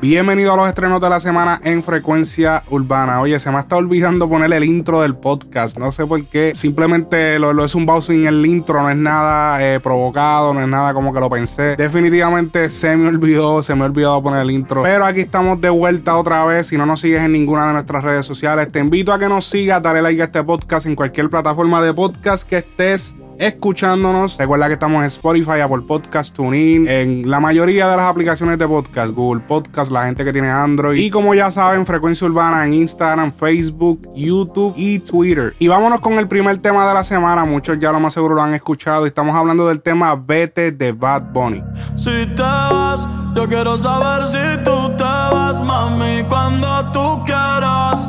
Bienvenido a los estrenos de la semana en Frecuencia Urbana. Oye, se me está olvidando poner el intro del podcast. No sé por qué. Simplemente lo, es un sin el intro. No es nada eh, provocado, no es nada como que lo pensé. Definitivamente se me olvidó, se me ha olvidado poner el intro. Pero aquí estamos de vuelta otra vez. Si no nos sigues en ninguna de nuestras redes sociales, te invito a que nos sigas, dale like a este podcast en cualquier plataforma de podcast que estés escuchándonos. Recuerda que estamos en Spotify, Apple Podcast, TuneIn, en la mayoría de las aplicaciones de podcast, Google Podcast, la gente que tiene Android. Y como ya saben, Frecuencia Urbana en Instagram, Facebook, YouTube y Twitter. Y vámonos con el primer tema de la semana. Muchos ya lo más seguro lo han escuchado. Y estamos hablando del tema Vete de Bad Bunny. Si te vas, yo quiero saber si tú te vas, mami, cuando tú quieras.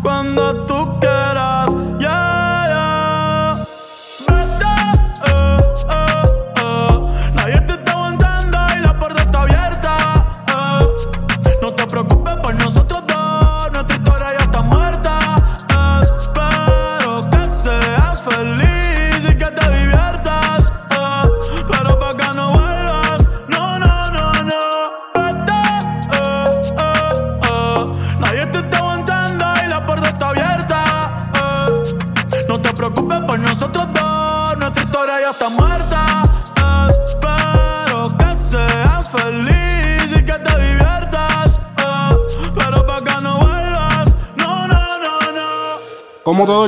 Cuando tú quieras, yeah. for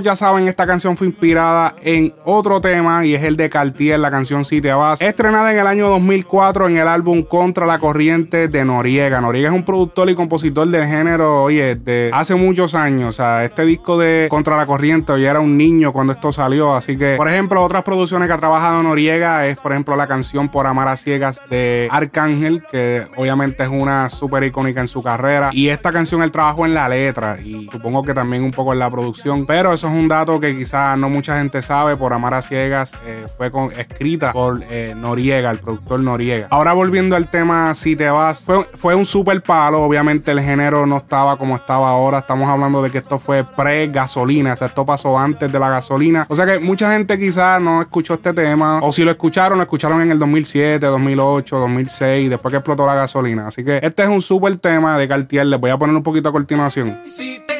ya saben, esta canción fue inspirada en otro tema y es el de Cartier, la canción Si te estrenada en el año 2004 en el álbum Contra la Corriente de Noriega. Noriega es un productor y compositor del género, oye, de hace muchos años. O sea, este disco de Contra la Corriente, yo era un niño cuando esto salió. Así que, por ejemplo, otras producciones que ha trabajado Noriega es, por ejemplo, la canción Por Amar a Ciegas de Arcángel, que obviamente es una súper icónica en su carrera. Y esta canción él trabajó en la letra y supongo que también un poco en la producción. Pero eso es un dato que quizás no mucha gente sabe. Por Amar a Ciegas eh, fue escrita por eh, Noriega, el productor Noriega. Ahora volviendo al tema Si te vas, fue, fue un super palo. Obviamente el género no estaba como estaba ahora. Estamos hablando de que esto fue pre-gasolina. O sea, esto pasó antes de la gasolina. O sea que mucha gente quizás no escuchó este tema. O si lo escucharon, lo escucharon en el 2007, 2008, 2006, después que explotó la gasolina. Así que este es un super tema de Cartier. Les voy a poner un poquito a continuación. Si te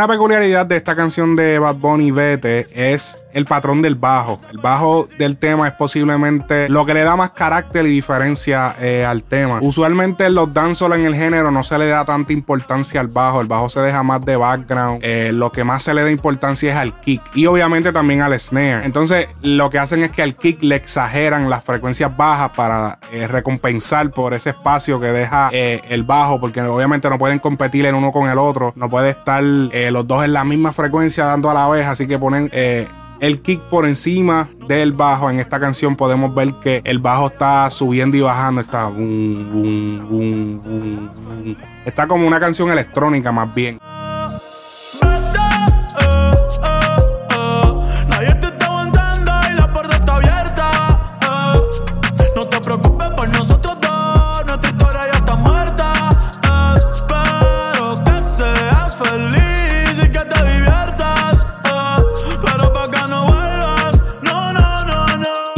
Una peculiaridad de esta canción de Bad Bunny Vete es el patrón del bajo. El bajo del tema es posiblemente lo que le da más carácter y diferencia eh, al tema. Usualmente en los dancehall en el género no se le da tanta importancia al bajo. El bajo se deja más de background. Eh, lo que más se le da importancia es al kick y obviamente también al snare. Entonces lo que hacen es que al kick le exageran las frecuencias bajas para eh, recompensar por ese espacio que deja eh, el bajo porque obviamente no pueden competir el uno con el otro. No puede estar los dos en la misma frecuencia dando a la vez. Así que ponen... el kick por encima del bajo. En esta canción podemos ver que el bajo está subiendo y bajando. Está, bum, bum, bum, bum. está como una canción electrónica más bien.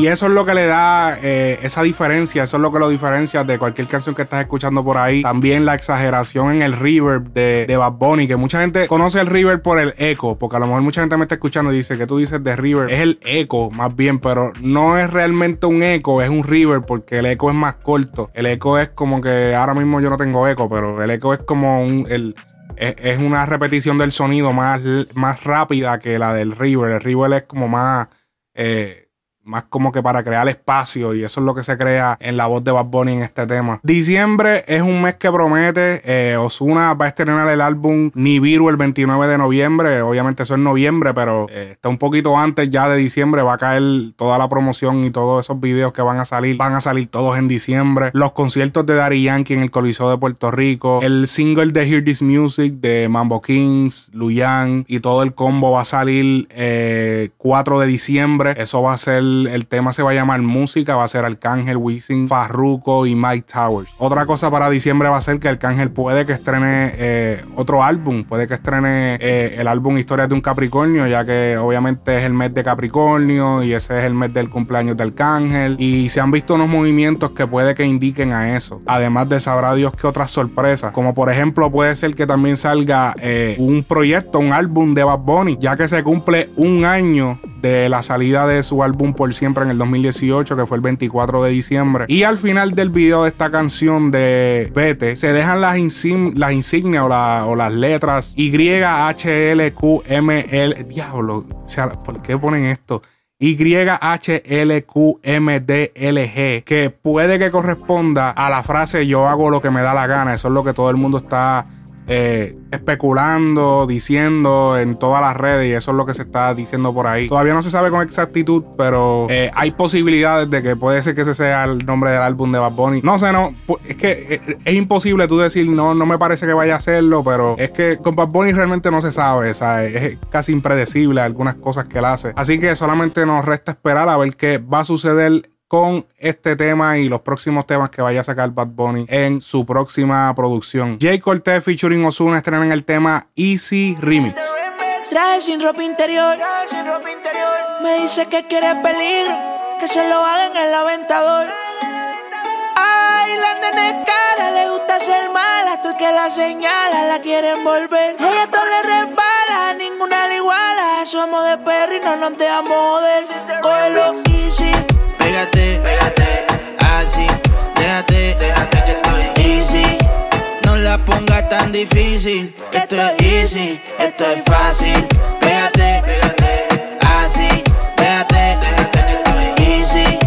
Y eso es lo que le da eh, esa diferencia, eso es lo que lo diferencia de cualquier canción que estás escuchando por ahí. También la exageración en el reverb de, de Bad Bunny, que mucha gente conoce el reverb por el eco, porque a lo mejor mucha gente me está escuchando y dice que tú dices de reverb. Es el eco más bien, pero no es realmente un eco, es un reverb porque el eco es más corto. El eco es como que ahora mismo yo no tengo eco, pero el eco es como un... El, es, una repetición del sonido más, más rápida que la del reverb. El reverb es como más... eh, más como que para crear espacio y eso es lo que se crea en la voz de Bad Bunny en este tema. Diciembre es un mes que promete, eh, Osuna va a estrenar el álbum Nibiru el 29 de noviembre, obviamente eso es noviembre, pero eh, está un poquito antes ya de diciembre, va a caer toda la promoción y todos esos videos que van a salir, van a salir todos en diciembre, los conciertos de Daddy Yankee en el Coliseo de Puerto Rico, el single de Hear This Music de Mambo Kings, Luyan y todo el combo va a salir 4 eh, de diciembre, eso va a ser el tema se va a llamar Música, va a ser Arcángel, Wisin, Farruko y Mike Towers. Otra cosa para diciembre va a ser que Arcángel puede que estrene eh, otro álbum, puede que estrene eh, el álbum Historias de un Capricornio, ya que obviamente es el mes de Capricornio y ese es el mes del cumpleaños de Arcángel. Y se han visto unos movimientos que puede que indiquen a eso. Además de sabrá Dios que otras sorpresas, como por ejemplo puede ser que también salga eh, un proyecto, un álbum de Bad Bunny, ya que se cumple un año de la salida de su álbum Por Siempre en el 2018, que fue el 24 de diciembre. Y al final del video de esta canción de Vete, se dejan las, las insignias o, las letras Y, H, L, Q, M, L. Diablo, ¿por qué ponen esto? Y, H, L, Q, M, D, L, G, que puede que corresponda a la frase yo hago lo que me da la gana. Eso es lo que todo el mundo está eh, especulando, diciendo en todas las redes y eso es lo que se está diciendo por ahí. Todavía no se sabe con exactitud, pero eh, hay posibilidades de que puede ser que ese sea el nombre del álbum de Bad Bunny. No sé, no, es que eh, es, imposible tú decir, no, no me parece que vaya a hacerlo, pero es que con Bad Bunny realmente no se sabe, ¿sabes? es casi impredecible algunas cosas que él hace. Así que solamente nos resta esperar a ver qué va a suceder con este tema y los próximos temas que vaya a sacar Bad Bunny en su próxima producción. Jay Cortez featuring Ozuna estrenan el tema Easy Remix. Traje sin ropa interior. Me dice que quiere peligro, que se lo haga en el aventador. Ay, la nene cara, le gusta ser mala, hasta el que la señala la quieren volver. Ella todo le resbala, ninguna le iguala. Somos de perro y no nos dejamos joder. Cógelo easy Pégate, pégate, así, déjate, déjate que estoy easy. No la pongas tan difícil, esto es easy, esto es fácil. Pégate, pégate, así, déjate, déjate que estoy easy.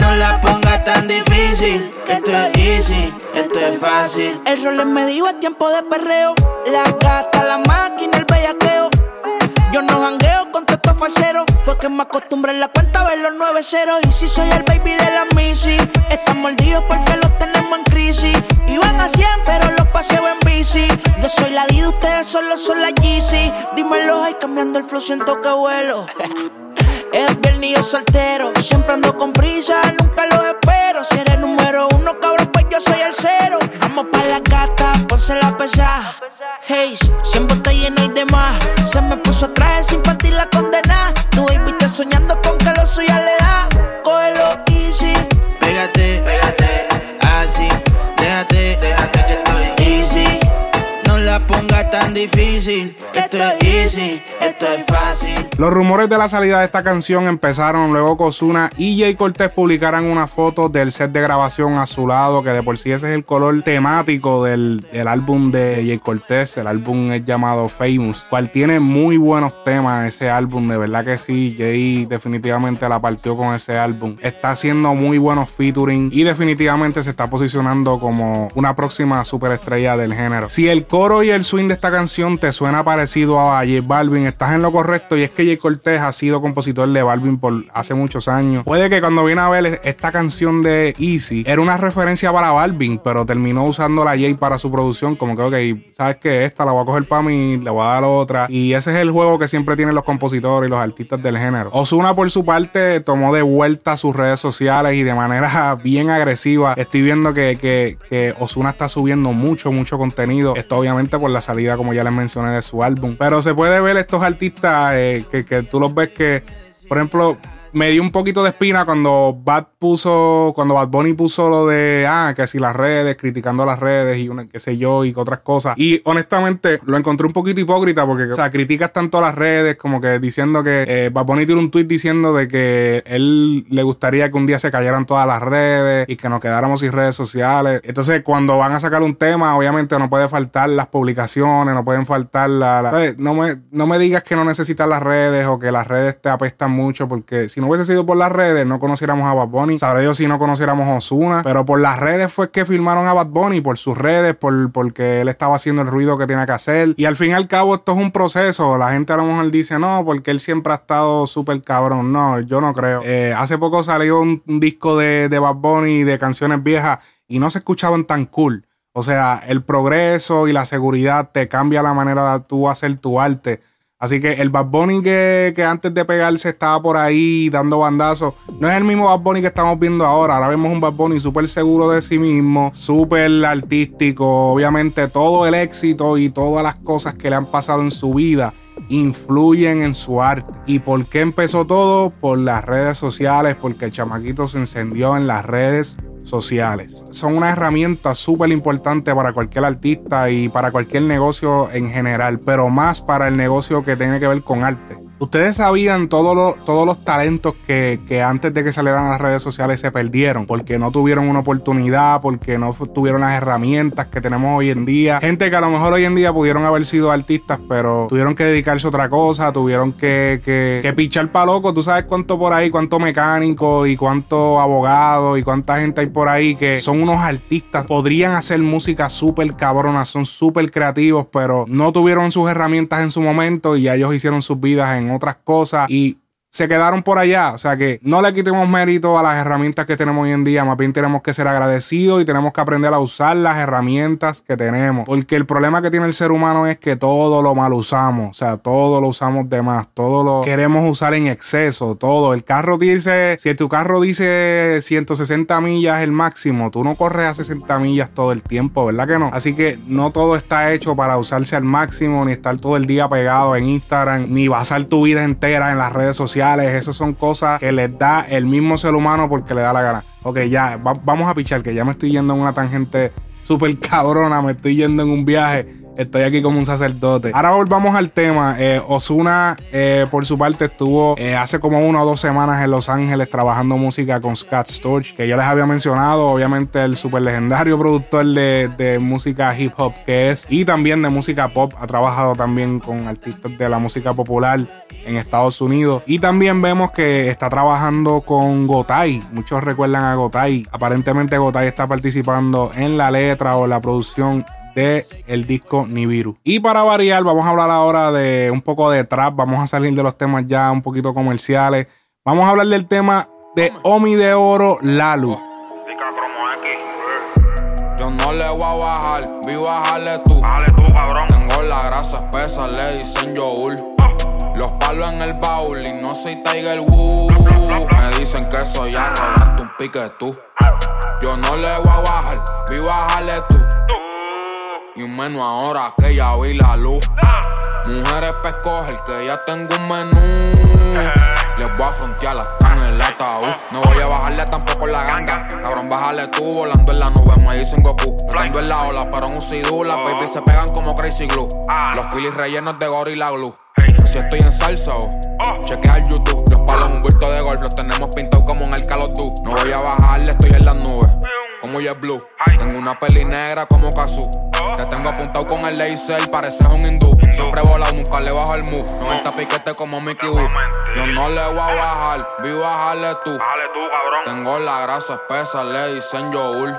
No la pongas tan difícil, esto es easy, esto es fácil. El rol es medio es tiempo de perreo. La gata, la máquina, el bellaqueo. Yo no jangueo con estos falseros. Fue que me acostumbré en la cuenta a ver los nueve ceros. Y si soy el baby de la Missy, están mordidos porque los tenemos en crisis. Iban a 100, pero los paseo en bici. Yo soy la D, ustedes solo son la Yeezy. Dímelo, ahí cambiando el flow, siento que vuelo. Es viernes yo soltero, siempre ando con prisa, nunca lo espero. Si eres número uno, cabrón, pues yo soy el cero. Vamos pa' la gata, ponse la pesada. Hey, siempre está lleno y demás. Se me puso traje sin partir la condena. Tu baby está soñando con que lo suya le da. Cógelo easy. Pégate, pégate, así, déjate, déjate la pongas tan difícil, esto es easy, esto es fácil. Los rumores de la salida de esta canción empezaron luego que Ozuna y Jay Cortez publicaran una foto del set de grabación azulado, que de por sí ese es el color temático del, del álbum de Jay Cortez. El álbum es llamado Famous, cual tiene muy buenos temas ese álbum, de verdad que sí. Jay definitivamente la partió con ese álbum. Está haciendo muy buenos featuring y definitivamente se está posicionando como una próxima superestrella del género. Si el coro y el swing de esta canción te suena parecido a J Balvin, estás en lo correcto y es que Jay Cortez ha sido compositor de Balvin por hace muchos años. Puede que cuando viene a ver esta canción de Easy era una referencia para Balvin, pero terminó usando la Jay para su producción. Como que, ok, sabes que esta la voy a coger para mí, le voy a dar otra. Y ese es el juego que siempre tienen los compositores y los artistas del género. Osuna, por su parte, tomó de vuelta sus redes sociales y de manera bien agresiva. Estoy viendo que, que, que Osuna está subiendo mucho, mucho contenido. Esto obviamente por la salida, como ya les mencioné, de su álbum. Pero se puede ver estos artistas eh, que, que tú los ves que, por ejemplo, me dio un poquito de espina cuando Bad puso, cuando Bad Bunny puso lo de, ah, que si las redes, criticando las redes y una, qué sé yo, y otras cosas. Y honestamente lo encontré un poquito hipócrita porque, o sea, criticas tanto las redes como que diciendo que eh, Bad Bunny tiene un tweet diciendo de que él le gustaría que un día se cayeran todas las redes y que nos quedáramos sin redes sociales. Entonces, cuando van a sacar un tema, obviamente no puede faltar las publicaciones, no pueden faltar la, No, me, no me digas que no necesitas las redes o que las redes te apestan mucho porque si no no hubiese sido por las redes, no conociéramos a Bad Bunny. Sabré yo si no conociéramos a Osuna. Pero por las redes fue que filmaron a Bad Bunny, por sus redes, por, porque él estaba haciendo el ruido que tenía que hacer. Y al fin y al cabo, esto es un proceso. La gente a lo mejor dice, no, porque él siempre ha estado súper cabrón. No, yo no creo. Eh, hace poco salió un, un disco de, de Bad Bunny de canciones viejas y no se escuchaban tan cool. O sea, el progreso y la seguridad te cambia la manera de tú hacer tu arte. Así que el Bad Bunny que, que antes de pegarse estaba por ahí dando bandazos, no es el mismo Bad Bunny que estamos viendo ahora. Ahora vemos un Bad Bunny súper seguro de sí mismo, súper artístico. Obviamente todo el éxito y todas las cosas que le han pasado en su vida influyen en su arte. ¿Y por qué empezó todo? Por las redes sociales, porque el chamaquito se encendió en las redes sociales. Son una herramienta súper importante para cualquier artista y para cualquier negocio en general, pero más para el negocio que tiene que ver con arte. Ustedes sabían todos los, todos los talentos que, que antes de que salieran a las redes sociales se perdieron porque no tuvieron una oportunidad, porque no tuvieron las herramientas que tenemos hoy en día. Gente que a lo mejor hoy en día pudieron haber sido artistas, pero tuvieron que dedicarse a otra cosa, tuvieron que, que, que pichar pa' loco. Tú sabes cuánto por ahí, cuánto mecánico y cuánto abogado y cuánta gente hay por ahí que son unos artistas. Podrían hacer música súper cabrona, son súper creativos, pero no tuvieron sus herramientas en su momento y ya ellos hicieron sus vidas en otras cosas y se quedaron por allá. O sea que no le quitemos mérito a las herramientas que tenemos hoy en día. Más bien tenemos que ser agradecidos y tenemos que aprender a usar las herramientas que tenemos. Porque el problema que tiene el ser humano es que todo lo mal usamos. O sea, todo lo usamos de más. Todo lo queremos usar en exceso. Todo. El carro dice, si tu carro dice 160 millas el máximo, tú no corres a 60 millas todo el tiempo, ¿verdad que no? Así que no todo está hecho para usarse al máximo, ni estar todo el día pegado en Instagram, ni basar tu vida entera en las redes sociales. Esas son cosas que les da el mismo ser humano porque le da la gana. Ok, ya, va- vamos a pichar, que ya me estoy yendo en una tangente súper cabrona, me estoy yendo en un viaje. Estoy aquí como un sacerdote. Ahora volvamos al tema. Eh, Osuna, por su parte, estuvo eh, hace como una o dos semanas en Los Ángeles trabajando música con Scott Storch, que yo les había mencionado. Obviamente, el super legendario productor de, de música hip hop que es, y también de música pop. Ha trabajado también con artistas de la música popular en Estados Unidos. Y también vemos que está trabajando con Gotay. Muchos recuerdan a Gotay. Aparentemente, Gotay está participando en la letra o la producción de el disco Nibiru. Y para variar, vamos a hablar ahora de un poco de trap. Vamos a salir de los temas ya un poquito comerciales. Vamos a hablar del tema de Omi de Oro Lalu. Yo no le voy a bajar, vi bajarle tú. Tengo la grasa espesa, le dicen yogur. Los palos en el baúl y no soy Tiger Woods. Me dicen que soy arrogante, un pique tú. Yo no le voy a bajar, vi bajarle tú. Menos ahora que ya vi la luz. Mujeres pa' escoger que ya tengo un menú. Les voy a frontear hasta en el ataúd. No voy a bajarle tampoco la ganga. Cabrón, bájale tú volando en la nube. Me dicen Goku. Estando en la ola, pero un sidú. Las baby se pegan como crazy glue. Los Phillies rellenos de gorilla glue. Si estoy en salsa o chequea el YouTube. Los palos un bulto de golf. Los tenemos pintados como en el Call of Duty. No voy a bajarle, estoy en las nubes. Como Blue. Tengo una peli negra como Kazu. Te tengo apuntado con el laser, pareces un hindú. Siempre he volado, nunca le bajo el mu. 90 piquete como Mickey Woo. Yo no le voy a bajar, vi bajarle tú. Tengo la grasa espesa, le dicen yogur.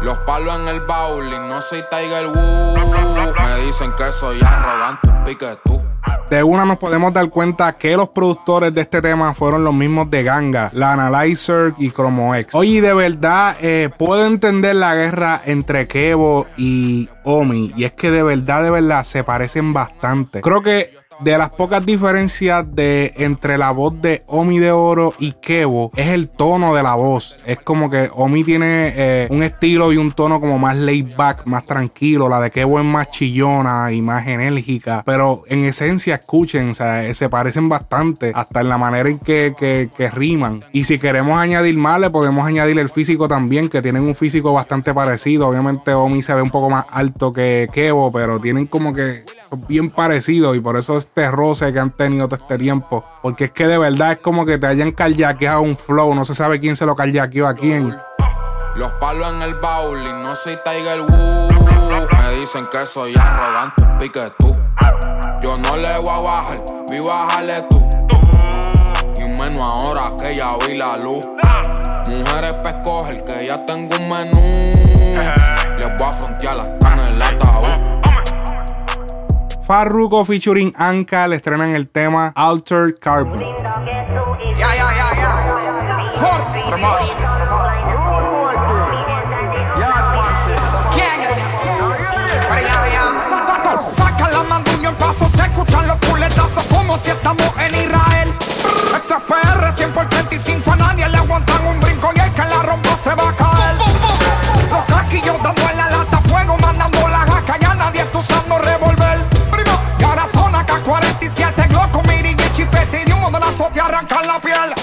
Los palos en el baúl y no soy Tiger Woods. Me dicen que soy arrogante, un pique tú. De una nos podemos dar cuenta que los productores de este tema fueron los mismos de Ganga, la Analyzer y Chromo X. Oye, de verdad, eh, puedo entender la guerra entre Kevo y Omi. Y es que de verdad, de verdad, se parecen bastante. Creo que de las pocas diferencias de entre la voz de Omi de Oro y Kevo es el tono de la voz. Es como que Omi tiene eh, un estilo y un tono como más laid back, más tranquilo. La de Kevo es más chillona y más enérgica. Pero en esencia, escuchen, o sea, se parecen bastante. Hasta en la manera en que, que- que riman. Y si queremos añadir más, le podemos añadir el físico también, que tienen un físico bastante parecido. Obviamente Omi se ve un poco más alto que Kevo, pero tienen como que bien parecidos y por eso este roce que han tenido todo este tiempo. Porque es que de verdad es como que te hayan carjaqueado un flow. No se sabe quién se lo carjaqueó a quién. Los palos en el y no soy Tiger Woods. Me dicen que soy arrogante, pique tú. Yo no le voy a bajar, vi bajarle tú. Y menos ahora que ya vi la luz. Mujeres pa' escoger que ya tengo un menú. Les voy a frontear ataúd. Farruko featuring Anka le estrenan el tema Altered Carbon. Ya, ya, ya, ya. For. Saca la manduña en paso, se escuchan los puletazos como si estamos en Israel. Esto es PR 100 por 35, arrancan la piel.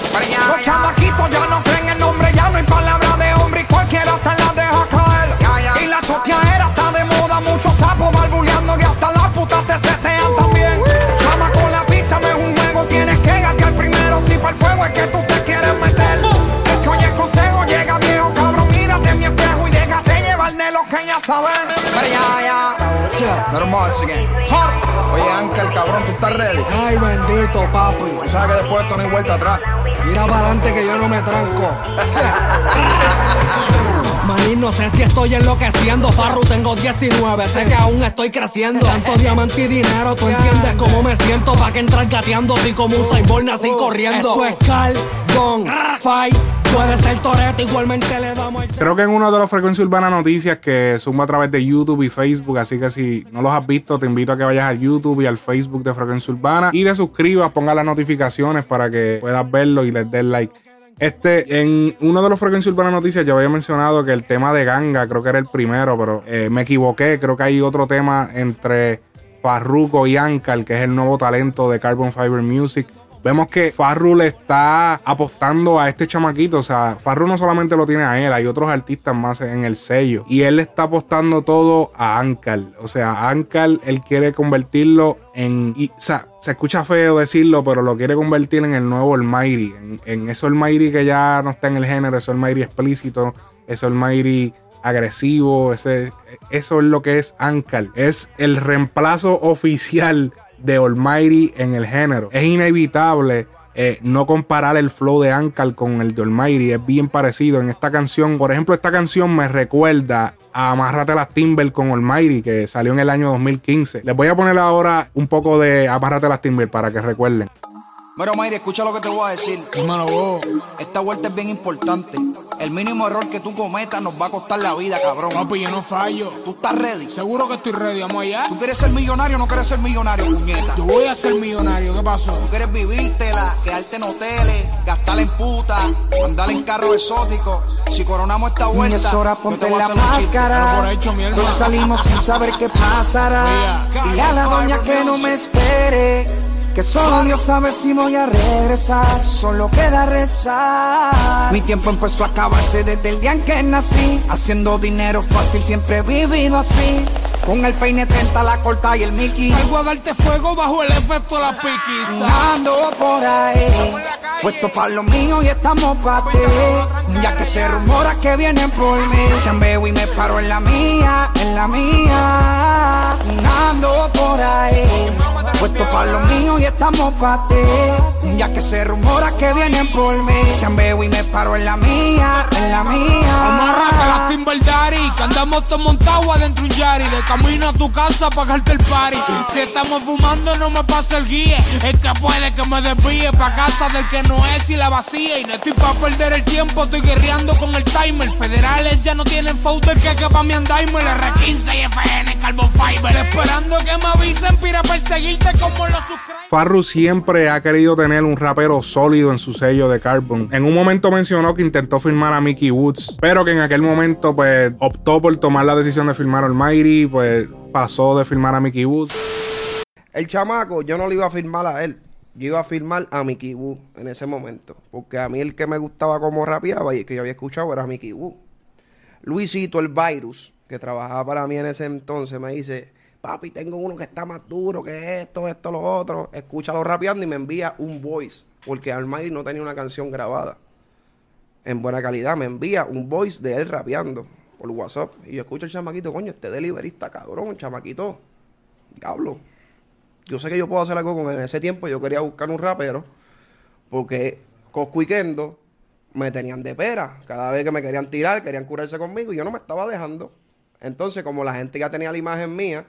Los chamaquitos ya no creen el nombre, ya no hay palabra de hombre y cualquiera te la deja caer. Y la choteadera está de moda, muchos sapos barbuleando y hasta las putas te setean también. Chama con la pista no es un juego, tienes que gatear primero si para el fuego es que tú te quieres meter. Es que oye el consejo, llega viejo cabrón, mírate en mi espejo y déjate llevar de lo que ya saben. Pero ya, ya. Normal, así que. Oye, Ángel, cabrón, ¿tú estás ready? Ay, bendito, papi. Tú sabes que después de esto no hay vuelta atrás. Mira para adelante que yo no me tranco. Manín, no sé si estoy enloqueciendo. Farru, tengo 19, sé que aún estoy creciendo. Tanto diamante y dinero, tú entiendes cómo me siento. Pa' que entrar gateando, así como un cyborg así corriendo. Esto es Carbon Fight. Puede ser igualmente le damos. Creo que en uno de los Frecuencia Urbana Noticias que suma a través de YouTube y Facebook. Así que si no los has visto, te invito a que vayas al YouTube y al Facebook de Frecuencia Urbana y te suscribas, ponga las notificaciones para que puedas verlo y les des like. Este, en uno de los Frecuencia Urbana Noticias yo había mencionado que el tema de Ganga, creo que era el primero, pero eh, me equivoqué. Creo que hay otro tema entre Farruko y Ankal, que es el nuevo talento de Carbon Fiber Music. Vemos que Farru le está apostando a este chamaquito. O sea, Farru no solamente lo tiene a él, hay otros artistas más en el sello. Y él le está apostando todo a Ankal. O sea, Ankal, él quiere convertirlo en. o sea, se escucha feo decirlo, pero lo quiere convertir en el nuevo Almighty. En, en eso Almighty que ya no está en el género, eso Almighty explícito, eso Almighty agresivo, ese, eso es lo que es Ankal. Es el reemplazo oficial de Almighty en el género. Es inevitable eh, no comparar el flow de Ankal con el de Almighty. Es bien parecido. En esta canción, por ejemplo, esta canción me recuerda a Amárrate las Timber con Almighty, que salió en el año 2015. Les voy a poner ahora un poco de Amárrate las Timber para que recuerden. Pero Mayre, escucha lo que te voy a decir. Dímelo vos. Esta vuelta es bien importante. El mínimo error que tú cometas nos va a costar la vida, cabrón. Papi, yo no fallo. ¿Tú estás ready? Seguro que estoy ready, vamos allá. ¿Tú quieres ser millonario o no quieres ser millonario, puñeta? Yo voy a ser millonario, ¿qué pasó? Tú quieres vivírtela, quedarte en hoteles, gastar en puta, andar en carros exóticos. Si coronamos esta vuelta, es hora, yo ponte te voy a la hacer por máscara. hecho. Hoy salimos sin saber qué pasará. Mira. Y a la doña que no me espere. Que solo Dios sabe si voy a regresar. Solo queda rezar. Mi tiempo empezó a acabarse desde el día en que nací. Haciendo dinero fácil, siempre he vivido así. Con el peine 30, la corta y el Mickey. Salgo a darte fuego bajo el efecto de la piquis. Ando por ahí, puesto pa' lo mío y estamos pa' ti. Ya que se rumora que vienen por mí. Chambeo y me paro en la mía, en la mía. Ahí, puesto pa' lo mío y estamos pa' ti. Ya que se rumora que vienen por mí. Chambeo y me paro en la mía, en la Amarrate mía. las Timber Daddy, que andamos todos montados adentro un Yari. De camino a tu casa a pagarte el party. Si estamos fumando, no me pasa el guía. Es que puede que me desvíe pa' casa del que no es y la vacía. Y no estoy pa' perder el tiempo, estoy guerreando con el timer. Federales ya no tienen folder que que pa' mi andaimer. R15 y FN, Carbon Fiber. Esperando que me avisen, pira a perseguirte como los. Farru siempre ha querido tener un rapero sólido en su sello de Carbon. En un momento mencionó que intentó firmar a Mickey Woods, pero que en aquel momento pues optó por tomar la decisión de firmar a Almighty, pues pasó de firmar a Mickey Woods. El chamaco, yo no le iba a firmar a él. Yo iba a firmar a Mickey Wu en ese momento. Porque a mí el que me gustaba como rapeaba y que yo había escuchado era Mickey Wu. Luisito, el virus, que trabajaba para mí en ese entonces, me dice: Papi, tengo uno que está más duro que esto, esto, lo otro. Escúchalo rapeando y me envía un voice. Porque Almighty no tenía una canción grabada en buena calidad. Me envía un voice de él rapeando por WhatsApp. Y yo escucho al chamaquito, coño, este deliverista, cabrón, chamaquito. Diablo. Yo sé que yo puedo hacer algo con él. En ese tiempo yo quería buscar un rapero porque Coscu y Kendo me tenían de pera. Cada vez que me querían tirar, querían curarse conmigo y yo no me estaba dejando. Entonces, como la gente ya tenía la imagen mía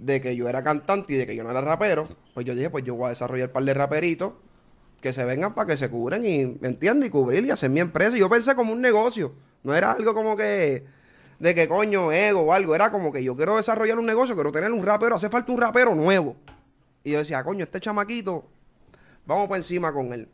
de que yo era cantante y de que yo no era rapero, pues yo dije, pues yo voy a desarrollar un par de raperitos que se vengan para que se cubren y, ¿me entiendes? Y cubrir y hacer mi empresa. Y yo pensé como un negocio. No era algo como que, de que coño, ego o algo. Era como que yo quiero desarrollar un negocio, quiero tener un rapero, hace falta un rapero nuevo. Y yo decía, coño, este chamaquito, vamos por encima con él.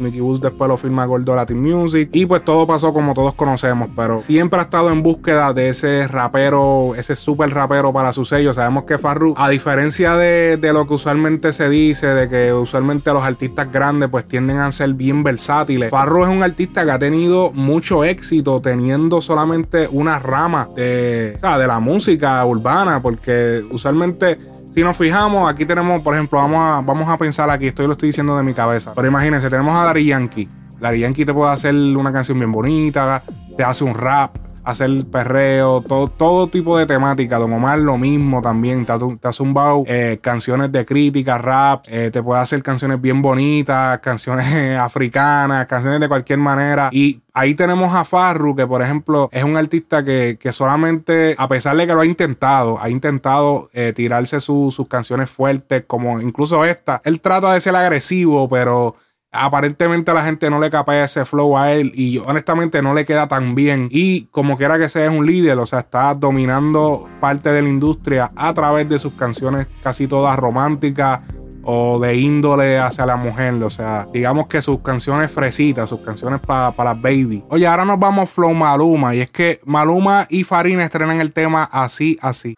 Mickey Woods después lo firma Gordo Latin Music y pues todo pasó como todos conocemos, pero siempre ha estado en búsqueda de ese rapero, ese super rapero para su sello. Sabemos que Farru, a diferencia de, de lo que usualmente se dice, de que usualmente los artistas grandes pues tienden a ser bien versátiles, Farru es un artista que ha tenido mucho éxito teniendo solamente una rama de, o de la música urbana, porque usualmente si nos fijamos, aquí tenemos, por ejemplo, vamos a, vamos a pensar aquí, esto lo estoy diciendo de mi cabeza. Pero imagínense, tenemos a Dari Yankee. Dari Yankee te puede hacer una canción bien bonita, te hace un rap, hacer perreo, todo, todo tipo de temática. Don Omar lo mismo también. Te, ha- te ha zumbado eh, canciones de crítica, rap, eh, te puede hacer canciones bien bonitas, canciones africanas, canciones de cualquier manera. Y ahí tenemos a Farru, que por ejemplo es un artista que, que solamente, a pesar de que lo ha intentado, ha intentado eh, tirarse su- sus canciones fuertes, como incluso esta. Él trata de ser agresivo, pero aparentemente la gente no le capea ese flow a él y honestamente no le queda tan bien. Y como quiera que sea, es un líder, o sea, está dominando parte de la industria a través de sus canciones casi todas románticas o de índole hacia la mujer. O sea, digamos que sus canciones fresitas, sus canciones para las baby. Oye, ahora nos vamos flow Maluma y es que Maluma y Farina estrenan el tema así, así.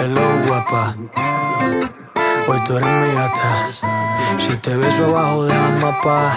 Hello guapa, hoy mi. Si te beso abajo de el mapa,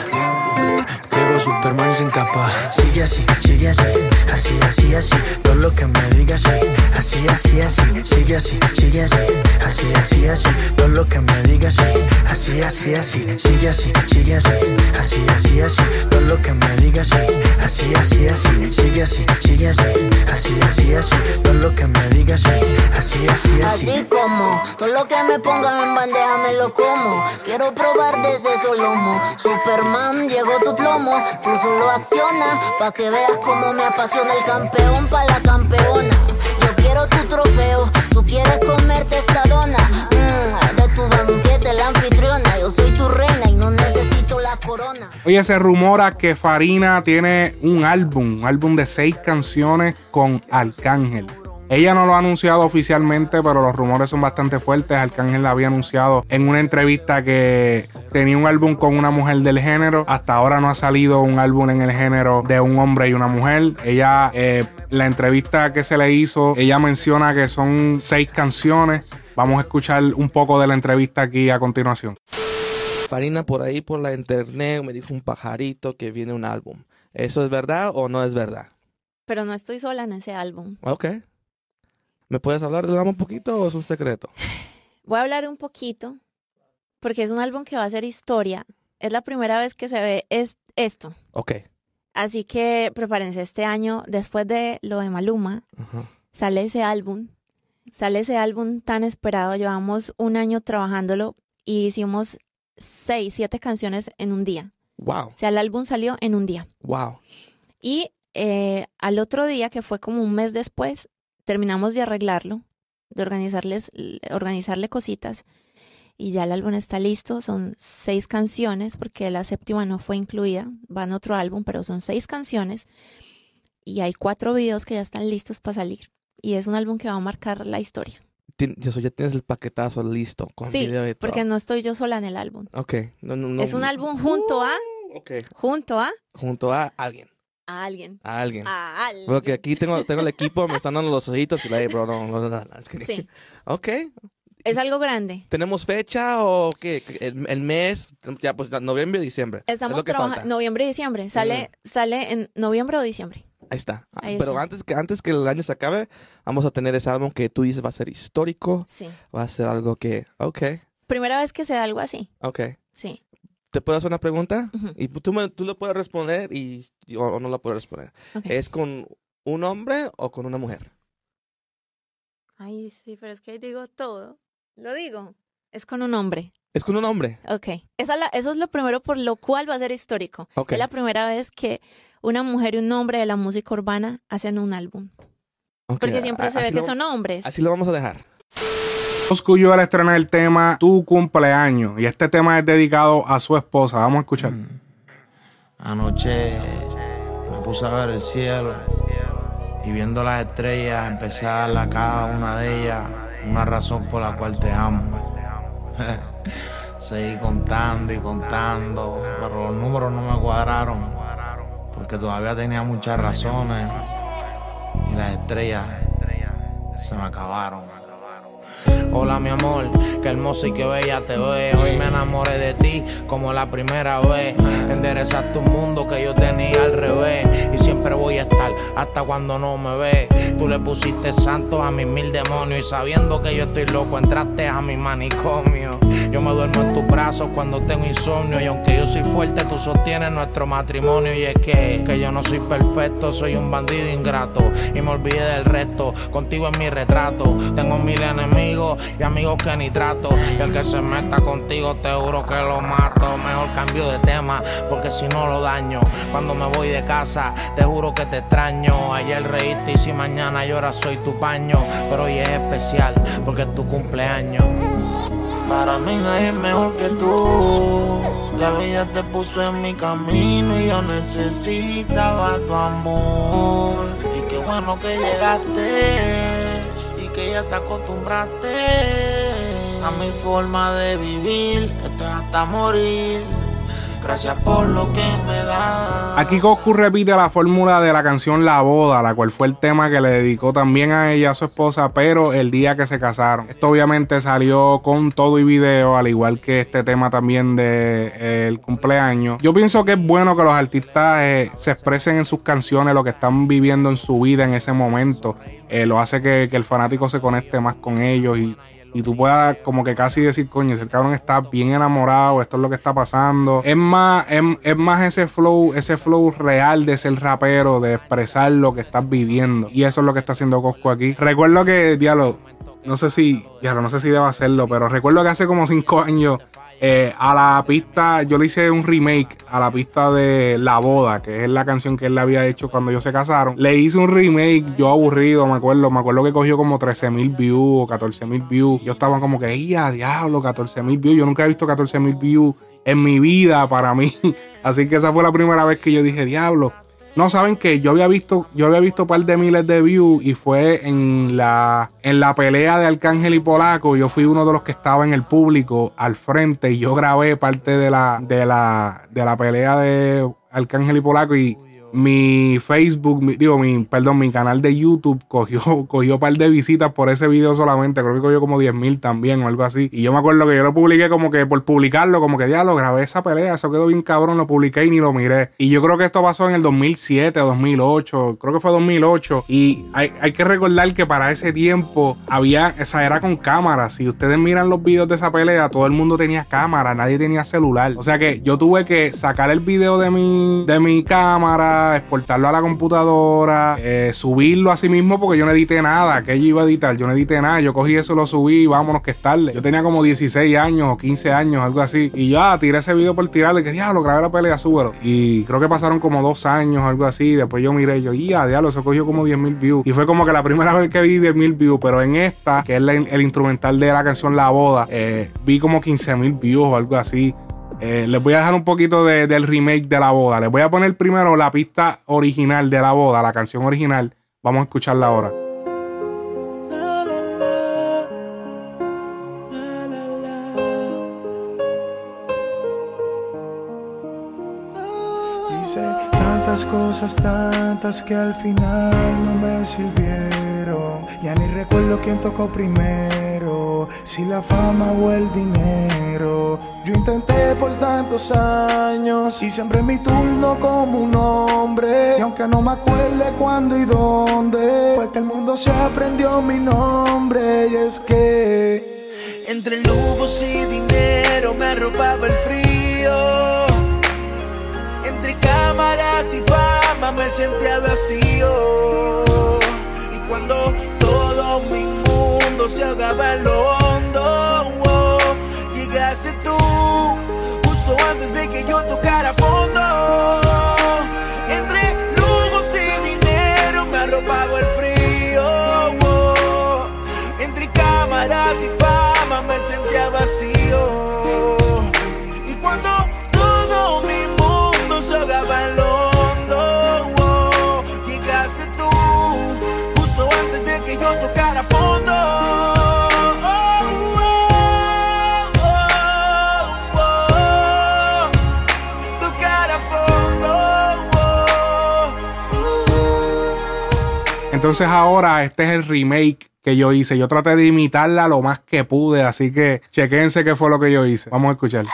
Superman sin capa. Sigue así, sigue así, así, así, así. Todo lo que me digas, sí. Así, así, así, sigue así, sigue así, así, así, así. Todo lo que me digas, sí. Así, así, así, sigue así, sigue así, así, así, así. Todo lo que me digas, sí. Así, así, así, sigue así, sigue así, así, así, así. Todo lo que me digas, sí. Así, así, así. Así como todo lo que me pongas en bandeja me lo como. Quiero probar de ese lomo. Superman, llegó tu plomo. Tú solo acciona pa' que veas cómo me apasiona el campeón pa' la campeona. Yo quiero tu trofeo. Tú quieres comerte esta dona. Mm, de tu banquete, la anfitriona. Yo soy tu reina y no necesito la corona. Oye, se rumora que Farina tiene un álbum, un álbum de seis canciones con Arcángel. Ella no lo ha anunciado oficialmente, pero los rumores son bastante fuertes. Arcángel la había anunciado en una entrevista que tenía un álbum con una mujer del género. Hasta ahora no ha salido un álbum en el género de un hombre y una mujer. Ella, eh, la entrevista que se le hizo, ella menciona que son seis canciones. Vamos a escuchar un poco de la entrevista aquí a continuación. Farina por ahí por la internet me dijo un pajarito que viene un álbum. ¿Eso es verdad o no es verdad? Pero no estoy sola en ese álbum. Ok. ¿Me puedes hablar álbum un poquito o es un secreto? Voy a hablar un poquito, porque es un álbum que va a ser historia. Es la primera vez que se ve es esto. Ok. Así que prepárense este año, después de lo de Maluma, sale ese álbum. Sale ese álbum tan esperado. Llevamos un año trabajándolo y hicimos seis, siete canciones en un día. Wow. O sea, el álbum salió en un día. Wow. Y eh, al otro día, que fue como un mes después, terminamos de arreglarlo, de organizarles, organizarle cositas. Y ya el álbum está listo. Son seis canciones, porque la séptima no fue incluida. Va en otro álbum, pero son seis canciones. Y hay cuatro videos que ya están listos para salir. Y es un álbum que va a marcar la historia. Ya tienes el paquetazo listo con sí, video y todo. porque no estoy yo sola en el álbum. Ok. No, no, no. es un álbum junto a, Ok. junto a, Junto a alguien. A alguien. A alguien. A alguien. Porque aquí tengo, tengo el equipo, me están dando los ojitos y la, "Hey, bro, no, no, no, no". Sí, Ok. es algo grande. ¿Tenemos fecha o qué? El, el mes, ya pues noviembre y diciembre. Es Estamos que trabajando noviembre y diciembre. Sale, sale en noviembre o diciembre. Ahí está. Ah, Ahí Pero está. antes que antes que el año se acabe, vamos a tener ese álbum que tú dices va a ser histórico. Sí. Va a ser algo que, ok, Primera vez que se da algo así. ok. Sí. ¿Te puedo hacer una pregunta? Y tú, me, tú le puedes responder y yo o no la puedo responder. ¿Es con un hombre o con una mujer? Ay, sí, pero es que ahí digo todo. Lo digo. Es con un hombre. Es con un hombre. Ok. Esa la- eso es lo primero por lo cual va a ser histórico. Ok. Es la primera vez que una mujer y un hombre de la música urbana hacen un álbum. Ok, Porque siempre a- se ve que lo- son hombres. Así lo vamos a dejar. Coscuyo al estrenar el tema Tu cumpleaños. Y este tema es dedicado a su esposa. Vamos a escuchar. Anoche me puse a ver el cielo y viendo las estrellas empecé a darle a cada una de ellas una razón por la cual te amo. Seguí contando y contando, pero los números no me cuadraron porque todavía tenía muchas razones y las estrellas se me acabaron. Hola mi amor, qué hermosa y qué bella te ves. Hoy me enamoré de ti como la primera vez. Enderezaste un mundo que yo tenía al revés. Siempre voy a estar hasta cuando no me ves. Tú le pusiste santos a mis mil demonios. Y sabiendo que yo estoy loco, entraste a mi manicomio. Yo me duermo en tus brazos cuando tengo insomnio. Y aunque yo soy fuerte, tú sostienes nuestro matrimonio. Y es que, que yo no soy perfecto, soy un bandido ingrato. Y me olvidé del resto, contigo en mi retrato. Tengo mil enemigos y amigos que ni trato. Y el que se meta contigo, te juro que lo mato. Mejor cambio de tema, porque si no lo daño. Cuando me voy de casa, te juro que te extraño. Ayer reíste y si mañana lloras, soy tu paño. Pero hoy es especial, porque es tu cumpleaños. Para mí nadie es mejor que tú. La vida te puso en mi camino y yo necesitaba tu amor. Y qué bueno que llegaste y que ya te acostumbraste a mi forma de vivir. Esto es hasta morir. Gracias por lo que me das. Aquí Coscu repite la fórmula de la canción La Boda, la cual fue el tema que le dedicó también a ella, a su esposa, pero el día que se casaron. Esto obviamente salió con todo y video, al igual que este tema también de eh, el cumpleaños. Yo pienso que es bueno que los artistas eh, se expresen en sus canciones lo que están viviendo en su vida en ese momento. Eh, lo hace que el fanático se conecte más con ellos y y tú puedas como que casi decir, coño, ese cabrón está bien enamorado, esto es lo que está pasando. Es más, es, es más ese flow, ese flow real de ser rapero, de expresar lo que estás viviendo. Y eso es lo que está haciendo Cosco aquí. Recuerdo que, diablo, no sé si, diablo, no sé si debo hacerlo, pero recuerdo que hace como cinco años eh, a la pista, yo le hice un remake a la pista de La Boda, que es la canción que él le había hecho cuando ellos se casaron. Le hice un remake, yo aburrido, me acuerdo, me acuerdo que cogió como 13 mil views o 14 mil views. Yo estaba como que, ¡ya, diablo! 14 mil views. Yo nunca he visto 14 mil views en mi vida para mí. Así que esa fue la primera vez que yo dije, diablo. No, saben que yo había visto, yo había visto un par de miles de views y fue en la, en la pelea de Arcángel y Polaco. Yo fui uno de los que estaba en el público al frente y yo grabé parte de la, de la, de la pelea de Arcángel y Polaco y mi Facebook, digo, mi, perdón, mi canal de YouTube cogió, cogió un par de visitas por ese video solamente. Creo que cogió como 10 mil también o algo así. Y yo me acuerdo que yo lo publiqué como que por publicarlo, como que ya lo grabé esa pelea, eso quedó bien cabrón, lo publiqué y ni lo miré. Y yo creo que esto pasó en el 2007 o 2008, creo que fue 2008. Y hay, hay que recordar que para ese tiempo había, esa era con cámara. Si ustedes miran los videos de esa pelea, todo el mundo tenía cámara, nadie tenía celular. O sea que yo tuve que sacar el video de mi, de mi cámara, exportarlo a la computadora, eh, subirlo a sí mismo porque yo no edité nada. que yo iba a editar? Yo no edité nada. Yo cogí eso, lo subí vámonos que es tarde. Yo tenía como 16 años o 15 años, algo así. Y ya tiré ese video por tirarle, que diablo, grabé la pelea, súbelo. Y creo que pasaron como dos años, algo así. Después yo miré, y yo, ya, diablo, eso cogió como 10 mil views. Y fue como que la primera vez que vi 10 mil views, pero en esta, que es el instrumental de la canción La Boda, eh, vi como 15 mil views o algo así. Eh, les voy a dejar un poquito de- del remake de La Boda. Les voy a poner primero la pista original de La Boda, la canción original. Vamos a escucharla ahora. Hice tantas cosas, tantas que al final no me sirvieron. Ya ni recuerdo quién tocó primero, si la fama o el dinero. Yo intenté por tantos años y siempre mi turno como un hombre. Y aunque no me acuerde cuándo y dónde, fue que el mundo se aprendió mi nombre. Y es que Entre lujos y dinero me arropaba el frío. Entre cámaras y fama me sentía vacío. Y cuando todo mi se ahogaba en lo hondo. Oh, llegaste tú, justo antes de que yo tocara Entonces ahora este es el remake que yo hice. Yo traté de imitarla lo más que pude, así que chequense qué fue lo que yo hice. Vamos a escuchar.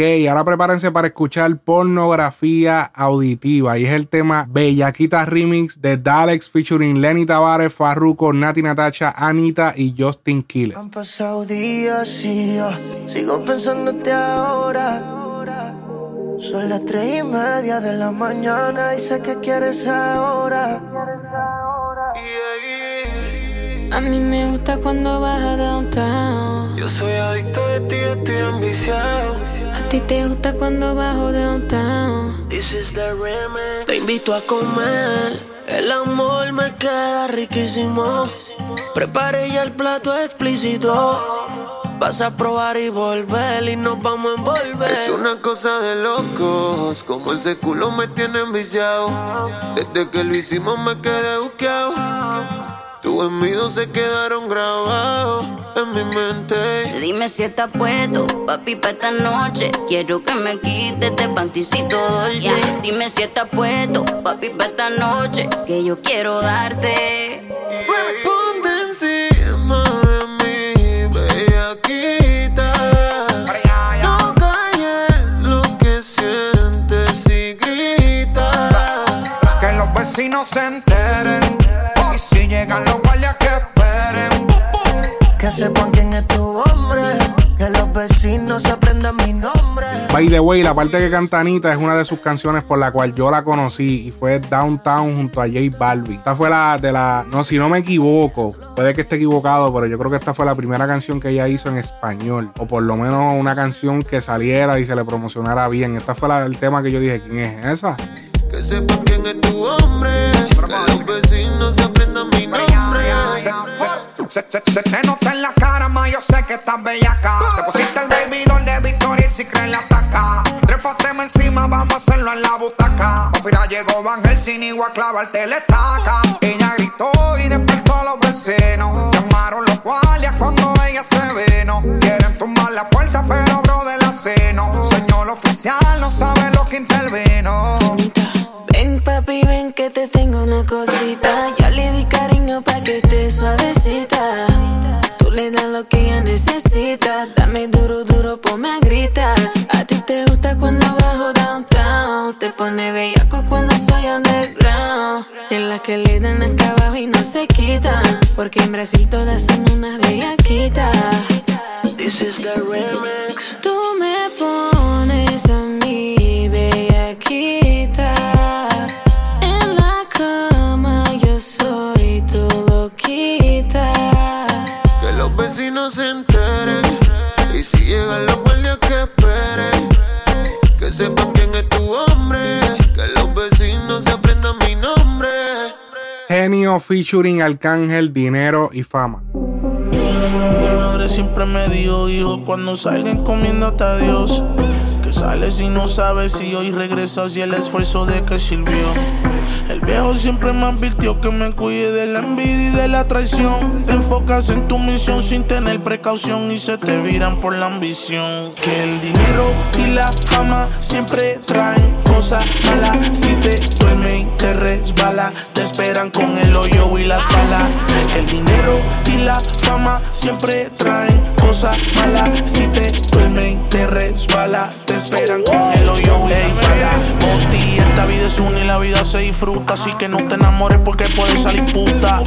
Ok, ahora prepárense para escuchar pornografía auditiva. Y es el tema Bellaquita Remix de Dalex featuring Lenny Tavares, Farruko, Nati Natacha, Anita y Justin Quiles. Han pasado días y yo sigo pensándote ahora. Son las tres y media de la mañana y sé que quieres ahora. A mí me gusta cuando vas a downtown. Yo soy adicto de ti, estoy ambiciado. A ti te gusta cuando bajo downtown. This is the remix. Te invito a comer. El amor me queda riquísimo. Prepare ya el plato explícito. Vas a probar y volver y nos vamos a envolver. Es una cosa de locos, como ese culo me tiene enviciado. Desde que lo hicimos me quedé buqueado. Tus se quedaron grabados en mi mente. Dime si estás puesto, papi, para esta noche. Quiero que me quites de panticito dolce. Dime si estás puesto, papi, para esta noche. Que yo quiero darte. Ponte encima de mí, bellaquita. No calles lo que sientes y grita. Que los vecinos se enteren. Sepan quién es tu hombre. Que los vecinos aprendan mi nombre. By the way, la parte que canta Anita es una de sus canciones por la cual yo la conocí y fue Downtown junto a J Balvin. Esta fue la de la, no, si no me equivoco, puede que esté equivocado, pero yo creo que esta fue la primera canción que ella hizo en español, o por lo menos una canción que saliera y se le promocionara bien. Esta fue el tema que yo dije, ¿quién es esa? Que sepan quién es tu hombre. Que los vecinos aprendan mi nombre. Se, se- se te nota en la cara, ma, yo sé que estás bellaca. Te pusiste el baby doll de Victoria y si crees la ataca. Trépateme encima, vamos a hacerlo en la butaca. Mira, llegó Van Helsing y a clavarte la estaca. Ella gritó y despertó a los vecinos. Llamaron los guardias cuando ella se vino. Quieren tumbar la puerta, pero bro de la seno. Señor oficial, no sabe lo que intervino. Papi, que te tengo una cosita. Ya le di cariño pa' que esté suavecita. Tú le das lo que ella necesita. Dame duro, duro, ponme a gritar. A ti te gusta cuando bajo downtown. Te pone bellaco cuando soy underground. En las que le dan acá abajo y no se quitan. Porque en Brasil todas son unas bellaquitas. This is the remix. Featuring Arcángel, Dinero y Fama. Mi madre siempre me dijo, hijo, cuando salgan comiéndote a Dios. Que sales y no sabes si hoy regresas y el esfuerzo de que sirvió. Viejo siempre me advirtió que me cuide de la envidia y de la traición. Te enfocas en tu misión sin tener precaución y se te viran por la ambición. Que el dinero y la fama siempre traen cosas malas. Si te duerme y te resbala, te esperan con el hoyo y las balas. El dinero y la fama siempre traen cosas malas. Si te duerme y te resbala, te esperan con el hoyo y las balas. Monty, esta vida es una y la vida se disfruta. Así que no te enamores porque puedes salir puta.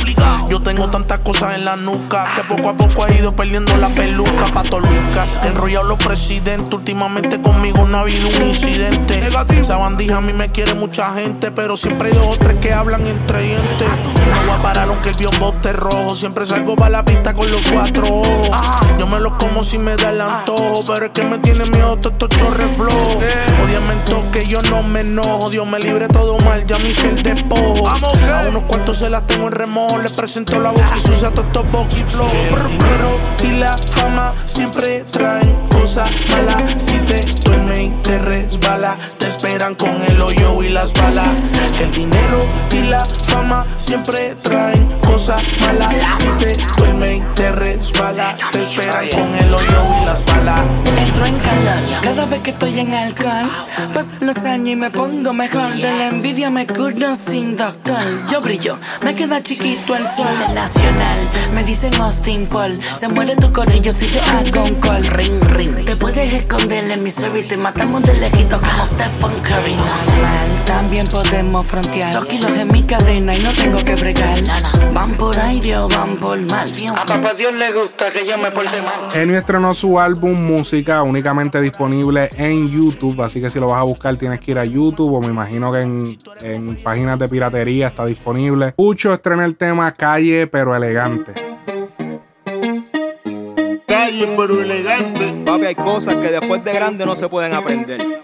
tengo tantas cosas en la nuca que poco a poco ha ido perdiendo la peluca. Pato Lucas, enrollado los presidentes. Últimamente conmigo no ha habido un incidente. Esa bandija a mí me quiere mucha gente, pero siempre hay dos o tres que hablan entre dientes. No voy a parar aunque el biombo esté rojo. Siempre salgo para la pista con los cuatro ojos. Yo me los como si me da el antojo, pero es que me tiene miedo todo estos chorres flojos. Odiamente que yo no me enojo. Dios me libre todo mal, ya me hice el despojo. A unos cuantos se las tengo en remojo. Les presento la boca y sucia estos box y flow. y la fama siempre traen cosas malas. Si te duerme y te resbala, te esperan con el hoyo y las balas. El dinero y la fama siempre traen cosas malas. Si te duerme y te resbala, te esperan con el hoyo y las balas. Entro en calor cada vez que estoy en alcohol. Pasan los años y me pongo mejor. De la envidia me curo sin doctor. Yo brillo, me queda chiquito el sol nacional. Me dicen Austin Paul. Se muere tu corillo si yo hago un call. Ring, ring. Te puedes esconder en mi y te matamos de lejito como Stephen Curry. Normal, también podemos frontear. Dos kilos en mi cadena y no tengo que bregar. Van por aire o van por mal. A papá Dios le gusta que yo me porte mal. Genio estrenó su álbum Música únicamente disponible en YouTube. Así que si lo vas a buscar tienes que ir a YouTube o me imagino que en, en páginas de piratería está disponible. Pucho estrena el tema Calle pero elegante. Calle pero elegante. Papi, hay cosas que después de grande no se pueden aprender.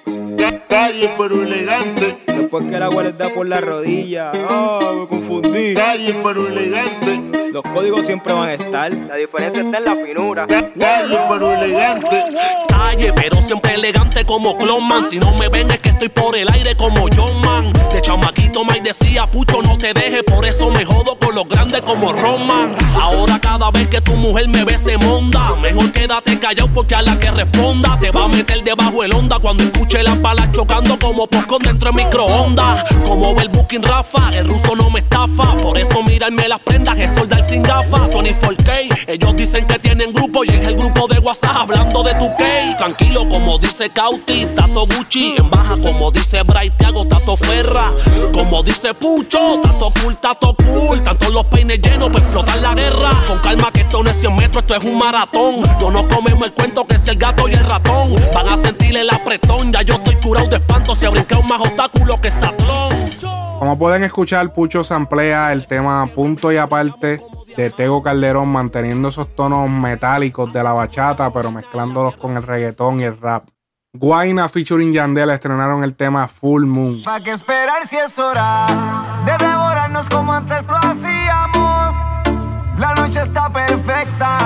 Calle pero elegante. Después que el agua les da por la rodilla. Oh, me confundí. Calle pero elegante. Los códigos siempre van a estar. La diferencia está en la finura. Calle pero elegante. Calle pero siempre elegante como Clonman. Si no me ven es que estoy por el aire como John Man. De chamaquito me decía, pucho no te dejes. Por eso me jodo con los grandes como Roman. Ahora cada vez que tu mujer me ve se monda. Mejor quédate callado porque a la que responda te va a meter debajo el onda cuando escuche las balas chocando como popcorn dentro de microondas. Como ve el booking Rafa, el ruso no me estafa. Por eso mirarme las prendas es sin gafas. 24K, ellos dicen que tienen grupo y es el grupo de WhatsApp hablando de tu K. Tranquilo, como dice Cauti, Tato Gucci. En baja, como dice Bright, te Tato Ferra. Como dice Pucho, Tato cool, Tato cool. Tanto los peines llenos para explotar la guerra. Con calma que esto no es 100 metros, esto es un maratón. Yo no comemos el cuento que es el gato y el ratón. Van a sentirle el apretón, ya yo estoy curado de espanto. Se ha brincado más obstáculo que Satlón. Como pueden escuchar, Pucho samplea el tema punto y aparte de Tego Calderón, manteniendo esos tonos metálicos de la bachata, pero mezclándolos con el reggaetón y el rap. Guaina featuring Yandel estrenaron el tema Full Moon. ¿Para qué esperar si es hora de devorarnos como antes lo hacíamos? La noche está perfecta,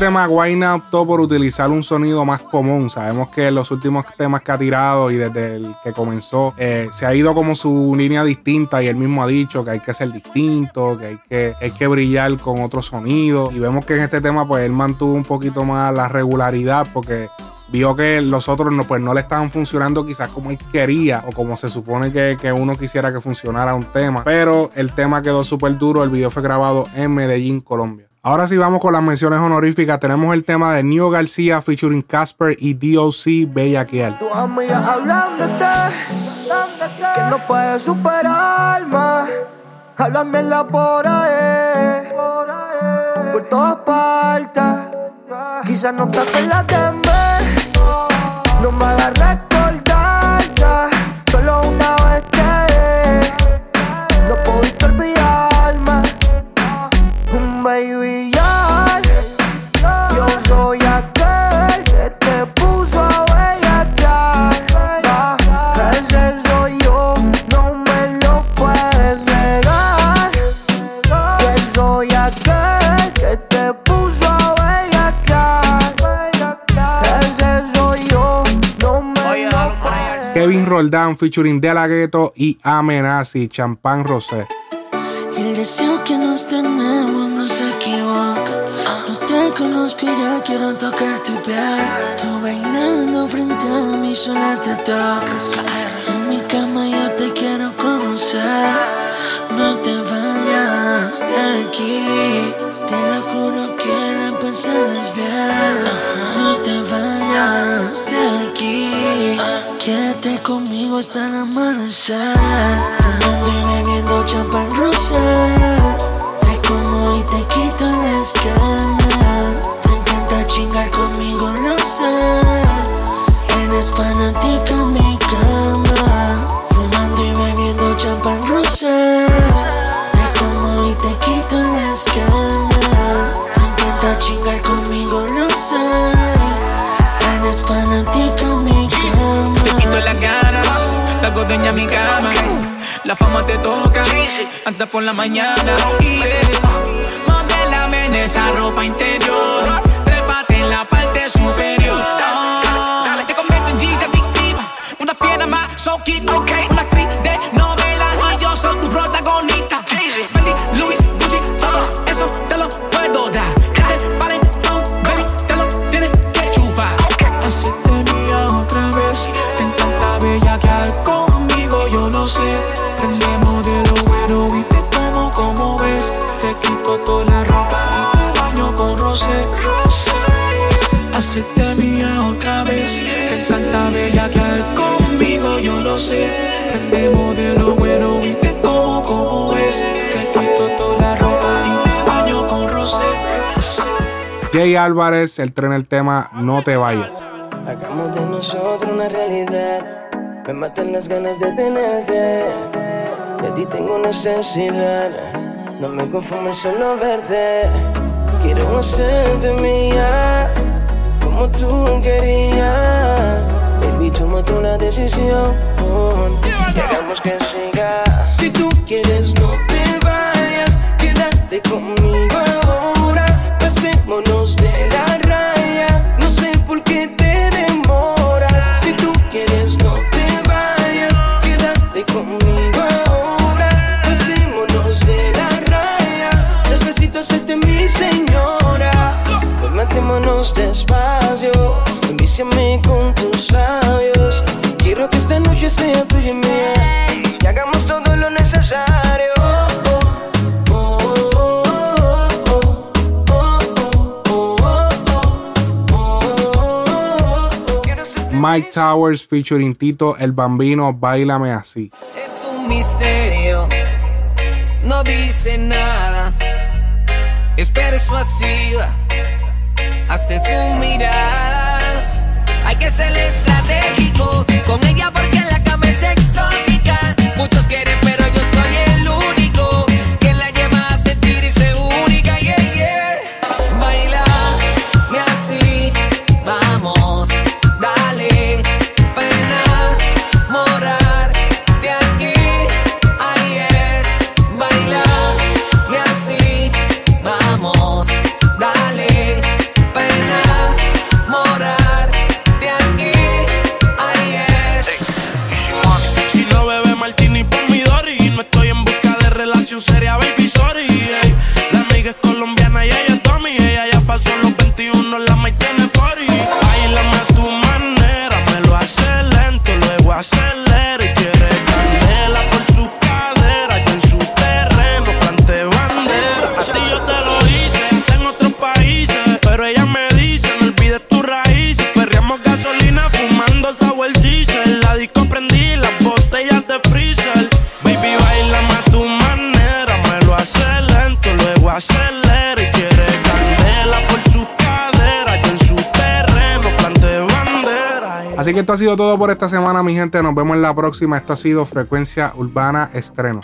tema, Guaina optó por utilizar un sonido más común. Sabemos que en los últimos temas que ha tirado y desde el que comenzó, eh, se ha ido como su línea distinta y él mismo ha dicho que hay que ser distinto, que hay que, hay que brillar con otro sonido. Y vemos que en este tema, pues él mantuvo un poquito más la regularidad porque vio que los otros no, pues no le estaban funcionando quizás como él quería o como se supone que, que uno quisiera que funcionara un tema. Pero el tema quedó súper duro. El video fue grabado en Medellín, Colombia. Ahora sí vamos con las menciones honoríficas. Tenemos el tema de Neo García featuring Casper y DOC Bellaquiel. Tus amigas hablándote, que no puedes superarme. Hablan mierda por ahí, por todas partes. Quizás no te acuerdas de mí, no me hagas Roldán featuring De La Ghetto y Amenazi, Champán Rosé. El deseo que nos tenemos no se equivoca. No te conozco y ya quiero tocar tu piel. Tú bailando frente a mí sola te tocas. En mi cama yo te quiero conocer. No te vayas de aquí. Te lo juro que la pasarás bien. No te vayas. Quédate conmigo hasta el amanecer. Fumando y bebiendo champán rosa. Dueña mi cama. La fama te toca, hasta por la mañana. Y modélame en esa ropa interior. Trépate en la parte superior. Ah, te convierto en G's adictiva. Una fiera más, so kid. Una Jay Álvarez, el tren el tema No te vayas. Hagamos de nosotros una realidad. Me matan las ganas de tenerte. De ti tengo necesidad. No me conforme solo verte. Quiero hacerte mía. Como tú querías. Baby, toma tú la decisión. Hagamos que siga. Si tú quieres, no te vayas. Quédate conmigo Mike Towers featuring Tito el Bambino, Bailame así. Es un misterio, no dice nada. Es persuasiva, hasta su mirada. Hay que ser estratégico con ella porque la cama es exótica. Muchos quieren, todo por esta semana, mi gente. Nos vemos en la próxima. Esto ha sido Frecuencia Urbana Estreno.